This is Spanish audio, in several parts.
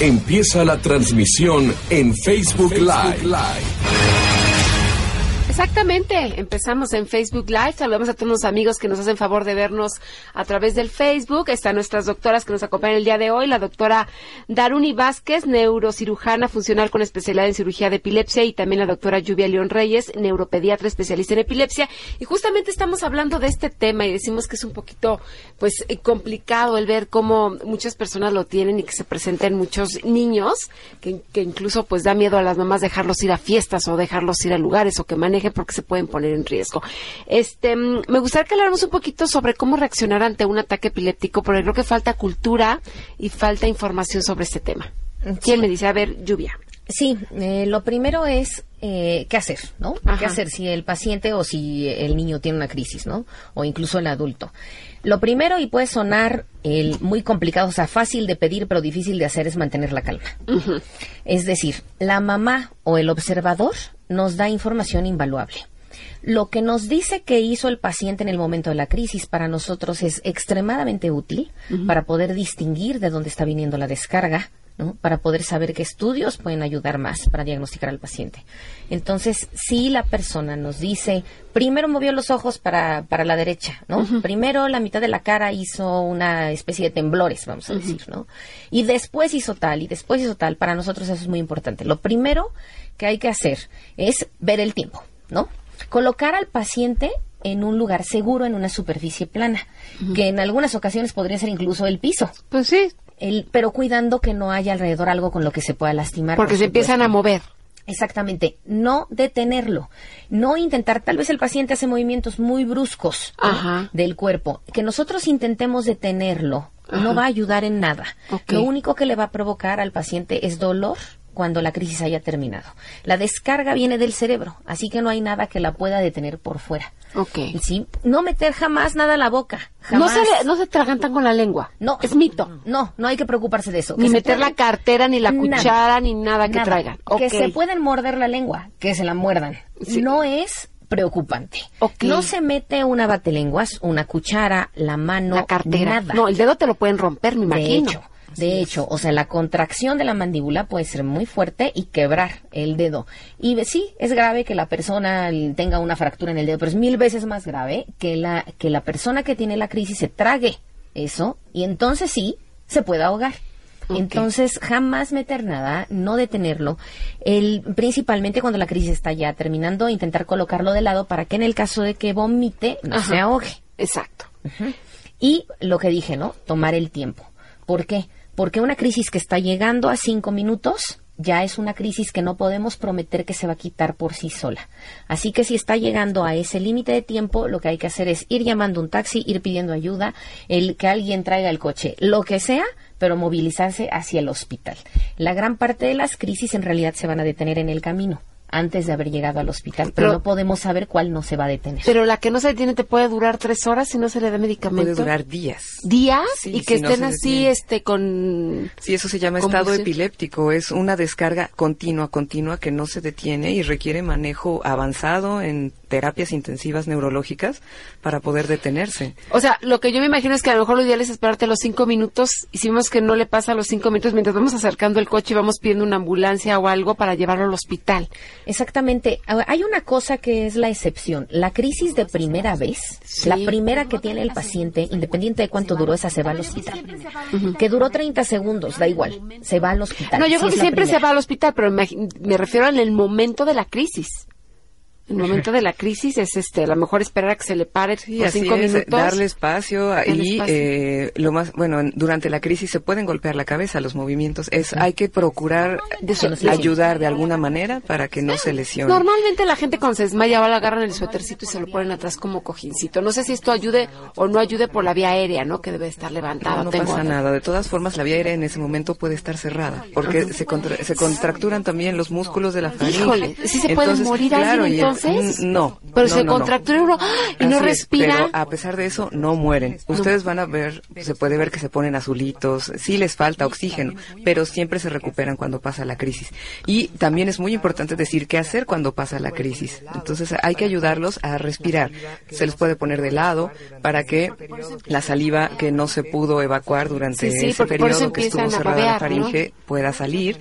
Empieza la transmisión en Facebook, Live. Exactamente, empezamos en Facebook Live, saludamos a todos los amigos que nos hacen favor de vernos a través del Facebook, están nuestras doctoras que nos acompañan el día de hoy, la doctora Daruni Vázquez, neurocirujana funcional con especialidad en cirugía de epilepsia y también la doctora Lluvia León Reyes, neuropediatra especialista en epilepsia. Y justamente estamos hablando de este tema y decimos que es un poquito pues eh, complicado el ver cómo muchas personas lo tienen y que se presenten muchos niños que, que incluso pues da miedo a las mamás dejarlos ir a fiestas o dejarlos ir a lugares o que manejen porque se pueden poner en riesgo. Este, mm, me gustaría que habláramos un poquito sobre cómo reaccionar ante un ataque epiléptico, porque creo que falta cultura y falta información sobre este tema. ¿Quién me dice? A ver, lluvia. Sí, eh, lo primero es eh, qué hacer, ¿no? ¿Qué hacer si el paciente o si el niño tiene una crisis, ¿no? O incluso el adulto. Lo primero, y puede sonar el muy complicado, o sea, fácil de pedir, pero difícil de hacer, es mantener la calma. Es decir, la mamá o el observador nos da información invaluable. Lo que nos dice que hizo el paciente en el momento de la crisis para nosotros es extremadamente útil para poder distinguir de dónde está viniendo la descarga, ¿no? Para poder saber qué estudios pueden ayudar más para diagnosticar al paciente. Entonces, si la persona nos dice, primero movió los ojos para, para la derecha, ¿no? Primero la mitad de la cara hizo una especie de temblores, vamos a decir, ¿no? Y después hizo tal, y después hizo tal, para nosotros eso es muy importante. Lo primero que hay que hacer es ver el tiempo, ¿no? Colocar al paciente en un lugar seguro, en una superficie plana, que en algunas ocasiones podría ser incluso el piso. Pues sí, El, pero cuidando que no haya alrededor algo con lo que se pueda lastimar. porque por se empiezan a mover. Exactamente, no detenerlo, no intentar, tal vez el paciente hace movimientos muy bruscos del cuerpo, que nosotros intentemos detenerlo no va a ayudar en nada. Lo único que le va a provocar al paciente es dolor cuando la crisis haya terminado. La descarga viene del cerebro, así que no hay nada que la pueda detener por fuera. Ok. ¿Sí? No meter jamás nada a la boca. No Jamás. se, le- no se tragantan con la lengua. No. Es mito. No, no hay que preocuparse de eso. Ni Que meter la cartera, ni la Nada. cuchara, ni nada que Nada. traigan. Que Ok. se pueden morder la lengua, que se la muerdan. Sí. No es preocupante. Ok. No se mete una batelenguas, una cuchara, la mano, La cartera. nada. No, el dedo te lo pueden romper, me de imagino. hecho, de hecho, o sea, la contracción de la mandíbula puede ser muy fuerte y quebrar el dedo. Y sí, es grave que la persona tenga una fractura en el dedo, pero es mil veces más grave que la, que la persona que tiene la crisis se trague eso y entonces sí se puede ahogar. Entonces, jamás meter nada, no detenerlo. El, principalmente cuando la crisis está ya terminando, intentar colocarlo de lado para que en el caso de que vomite no Ajá. se ahogue. Exacto. Y lo que dije, ¿no? Tomar el tiempo. ¿Por qué? Porque una crisis que está llegando a cinco minutos ya es una crisis que no podemos prometer que se va a quitar por sí sola. Así que si está llegando a ese límite de tiempo, lo que hay que hacer es ir llamando un taxi, ir pidiendo ayuda, el que alguien traiga el coche, lo que sea, pero movilizarse hacia el hospital. La gran parte de las crisis en realidad se van a detener en el camino antes de haber llegado al hospital, pero, Pero- no podemos saber cuál no se va a detener. Pero la que no se detiene te puede durar tres horas si no se le da medicamento. Puede durar días. días Sí, y que si estén así, este, con. Sí, eso se llama estado epiléptico. Es una descarga continua, continua que no se detiene y requiere manejo avanzado en terapias intensivas neurológicas para poder detenerse. O sea, lo que yo me imagino es que a lo mejor lo ideal es esperarte los cinco minutos y si vemos que no le pasa los cinco minutos mientras vamos acercando el coche y vamos pidiendo una ambulancia o algo para llevarlo al hospital. Exactamente. A- Hay una cosa que es la excepción. La crisis de primera vez, Sí. la primera que tiene el paciente, independiente de cuánto duró, esa se va al hospital. Que duró 30 segundos, da igual, se va al hospital. No, yo si creo que la siempre se va al hospital, pero me, me refiero en el momento de la crisis. El momento de la crisis es este, a lo mejor esperar a que se le pare Sí, por así cinco es, minutos. darle espacio Darle y espacio. eh, lo más bueno en- durante la crisis se pueden golpear la cabeza los movimientos es hay que procurar ayudar de alguna manera para que no se lesione Normalmente la gente cuando se desmaya va, le agarran el suétercito y se lo ponen atrás como cojincito. No sé si esto ayude o no ayude por la vía aérea, ¿no? Que debe estar levantada. No, no pasa nada. De todas formas, la vía aérea en ese momento puede estar cerrada, porque se, contra- se contracturan también los músculos de la faringe. Híjole, sí se pueden morir alguien, claro, y entonces? No. Pero no, se no, contractura uno ¡ah! y no Así es, respira. pero a pesar de eso, no mueren. Ustedes van a ver, se puede ver que se ponen azulitos, sí les falta oxígeno, pero siempre se recuperan cuando pasa la crisis. Y también es muy importante decir qué hacer cuando pasa la crisis. Entonces hay que ayudarlos a respirar. Se les puede poner de lado para que la saliva que no se pudo evacuar durante Sí, sí, ese periodo que estuvo cerrada la faringe pueda salir,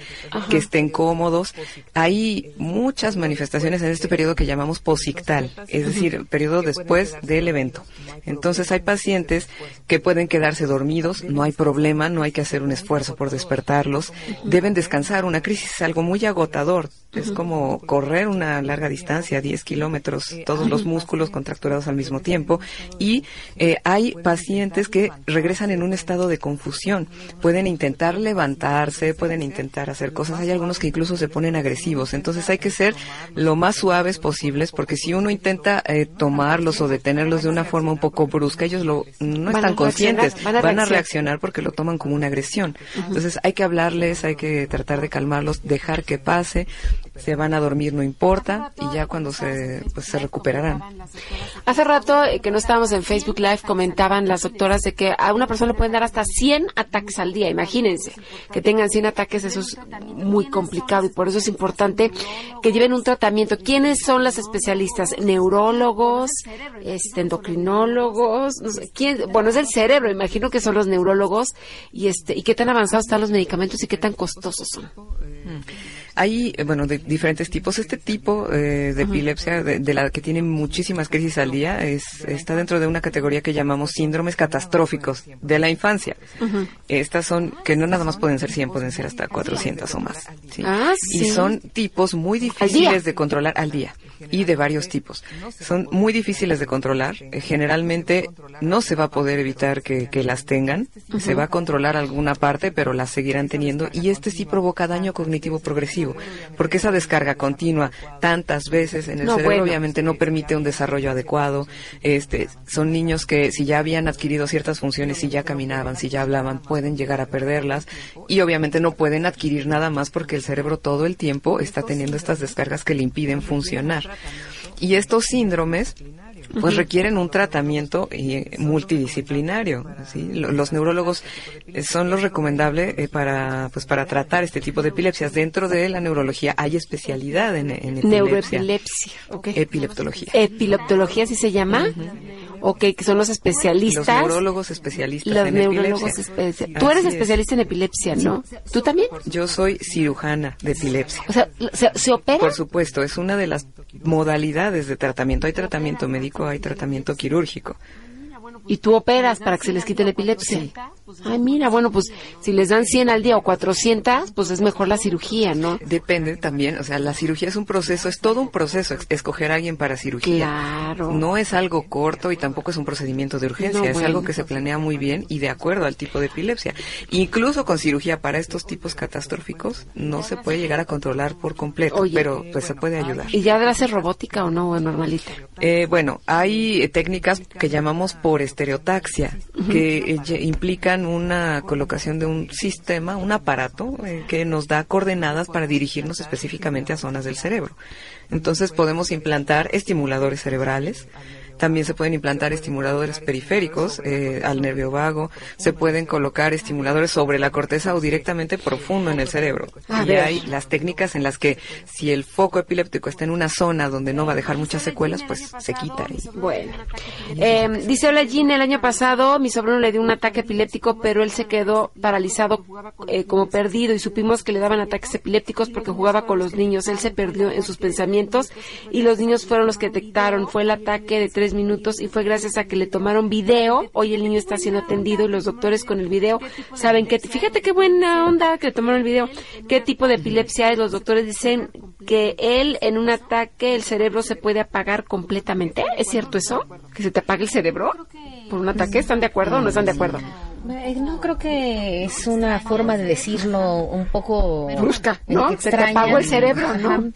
que estén cómodos. Hay muchas manifestaciones en este periodo que llamamos posictal, es decir, el periodo después del evento. Entonces hay pacientes que pueden quedarse dormidos, no hay problema, no hay que hacer un esfuerzo por despertarlos, deben descansar. Una crisis es algo muy agotador, es como correr una larga distancia, 10 kilómetros, todos los músculos contracturados al mismo tiempo. Y eh, hay pacientes que regresan en un estado de confusión, pueden intentar levantarse, pueden intentar hacer cosas, hay algunos que incluso se ponen agresivos. Entonces hay que ser lo más suaves posibles, porque si uno intenta eh, tomarlos o detenerlos de una forma un poco brusca, ellos lo, no están conscientes, van a van a reaccionar. reaccionar porque lo toman como una agresión. Entonces hay que hablarles, hay que tratar de calmarlos, dejar que pase, se van a dormir no importa y ya cuando se pues se recuperarán. Hace rato eh, que no estábamos en Facebook Live comentaban las doctoras de que a una persona le pueden dar hasta 100 ataques al día. Imagínense que tengan 100 ataques, eso es muy complicado y por eso es importante que lleven un tratamiento. ¿Quiénes son las especialistas? Neurólogos, este, endocrinólogos, no sé, ¿quién? Bueno, es el cerebro, imagino que son los neurólogos y este y qué tan avanzados están los medicamentos y qué tan costosos son. Hay, eh, bueno, de diferentes tipos. Este tipo eh, de epilepsia, de, de la que tiene muchísimas crisis al día, es, está dentro de una categoría que llamamos síndromes catastróficos de la infancia. Estas son, que no nada más pueden ser 100, pueden ser hasta 400 o más. ¿sí? Ah, Y sí. son tipos muy difíciles de controlar al día y de varios tipos. Son muy difíciles de controlar. Eh, generalmente no se va a poder evitar que, que las tengan. Se va a controlar alguna parte, pero las seguirán teniendo. Y este sí provoca daño cognitivo progresivo, porque esa descarga continua tantas veces en el No, cerebro bueno. obviamente no permite un desarrollo adecuado. Este, son niños que si ya habían adquirido ciertas funciones, si ya caminaban, si ya hablaban, pueden llegar a perderlas y obviamente no pueden adquirir nada más porque el cerebro todo el tiempo está teniendo estas descargas que le impiden funcionar. Y estos síndromes pues requieren un tratamiento eh, multidisciplinario. ¿sí? Lo- Los neurólogos eh, son los recomendables eh, para pues para tratar este tipo de epilepsias. Dentro de la neurología hay especialidad en, en epilepsia. Neuroepilepsia, ok. Epileptología. Epileptología, así se llama. Ok, que son los especialistas. Los neurólogos especialistas Los en neurólogos epilepsia. Tú eres es. especialista en epilepsia, ¿no? ¿Tú también? Yo soy cirujana de epilepsia. O sea, ¿se, se opera? Por supuesto, es una de las modalidades de tratamiento. Hay tratamiento médico, hay tratamiento quirúrgico. Y tú operas para que se les quite la epilepsia. Ay, mira, bueno, pues si les dan 100 al día o 400, pues es mejor la cirugía, ¿no? Depende también, o sea, la cirugía es un proceso, es todo un proceso escoger a alguien para cirugía. Claro. No es algo corto y tampoco es un procedimiento de urgencia, No, es bueno. algo que se planea muy bien y de acuerdo al tipo de epilepsia. Incluso con cirugía para estos tipos catastróficos no se puede llegar a controlar por completo, Oye. pero pues se puede ayudar. ¿Y ya debe ser robótica o no, o normalita? Eh, bueno, hay eh, técnicas que llamamos por estereotaxia, que implican una colocación de un sistema, un aparato eh, que nos da coordenadas para dirigirnos específicamente a zonas del cerebro. Entonces podemos implantar estimuladores cerebrales. También se pueden implantar estimuladores periféricos eh, al nervio vago. Se pueden colocar estimuladores sobre la corteza o directamente profundo en el cerebro. A y ver. hay las técnicas en las que si el foco epiléptico está en una zona donde no va a dejar muchas secuelas, pues se quita. y- Bueno. Eh, dice Hola Gina, el año pasado mi sobrino le dio un ataque epiléptico, pero él se quedó paralizado eh, como perdido y supimos que le daban ataques epilépticos porque jugaba con los niños. Él se perdió en sus pensamientos y los niños fueron los que detectaron. Fue el ataque de tres minutos y fue gracias a que le tomaron video. Hoy el niño está siendo atendido y los doctores con el video saben que, fíjate qué buena onda que le tomaron el video, qué tipo de epilepsia es. Los doctores dicen que él en un ataque el cerebro se puede apagar completamente. ¿Es cierto eso? ¿Que se te apague el cerebro por un ataque? ¿Están de acuerdo o no están de acuerdo? Eh, No creo que es una forma de decirlo un poco Brusca, ¿no? Se te apagó el cerebro, ¿no?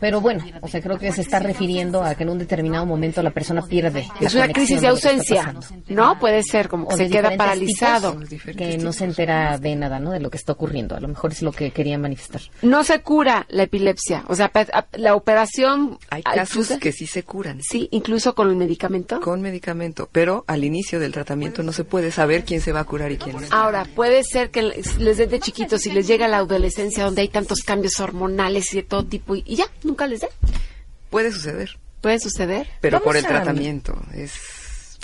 Pero bueno, o sea, creo que se está refiriendo a que en un determinado momento la persona pierde. Es una crisis de ausencia, ¿no? Puede ser como que se queda paralizado. que no se entera de nada, ¿no? De lo que está ocurriendo. A lo mejor es lo que quería manifestar. No se cura la epilepsia. O sea, la operación. Hay casos que sí se curan. Sí, incluso con el medicamento. Con medicamento. Pero al inicio del tratamiento no se puede saber quién se va a curar y quién no. Ahora, puede ser que les dé de chiquitos y les llega a la adolescencia donde hay tantos cambios hormonales y de todo tipo y, ya, nunca les dé. Puede suceder. Puede suceder. Pero por el tratamiento. Es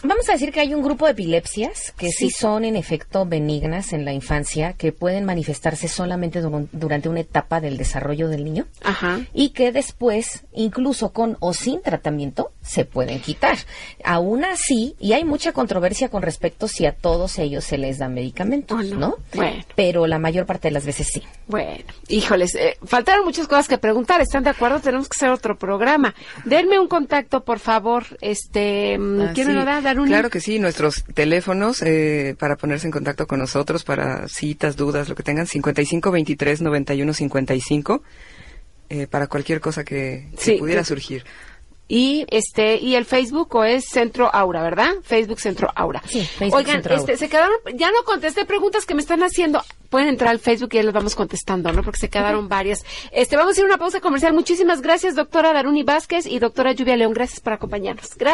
Vamos a decir que hay un grupo de epilepsias que sí. son en efecto benignas en la infancia, que pueden manifestarse solamente durante una etapa del desarrollo del niño Ajá. y que después, incluso con o sin tratamiento, se pueden quitar. Aún así, y hay mucha controversia con respecto si a todos ellos se les da medicamento, ¿no? Bueno. Pero la mayor parte de las veces sí. Bueno, híjoles, eh, faltaron muchas cosas que preguntar. ¿Están de acuerdo? Tenemos que hacer otro programa. Denme un contacto, por favor. Este, mm, ah, ¿quién me lo da? Claro que sí, nuestros teléfonos eh, para ponerse en contacto con nosotros para citas, dudas, lo que tengan, 55 23 91 55 eh, para cualquier cosa que, pudiera surgir. Y este y el Facebook o es Centro Aura, ¿verdad? Facebook Centro Aura. Sí, Facebook Oigan, este, se quedaron, ya no contesté preguntas que me están haciendo. Pueden entrar al Facebook y ya las vamos contestando, ¿no? Porque se quedaron varias. Este, vamos a ir a una pausa comercial. Muchísimas gracias, doctora Daruni Vázquez y doctora Lluvia León. Gracias por acompañarnos. Gracias.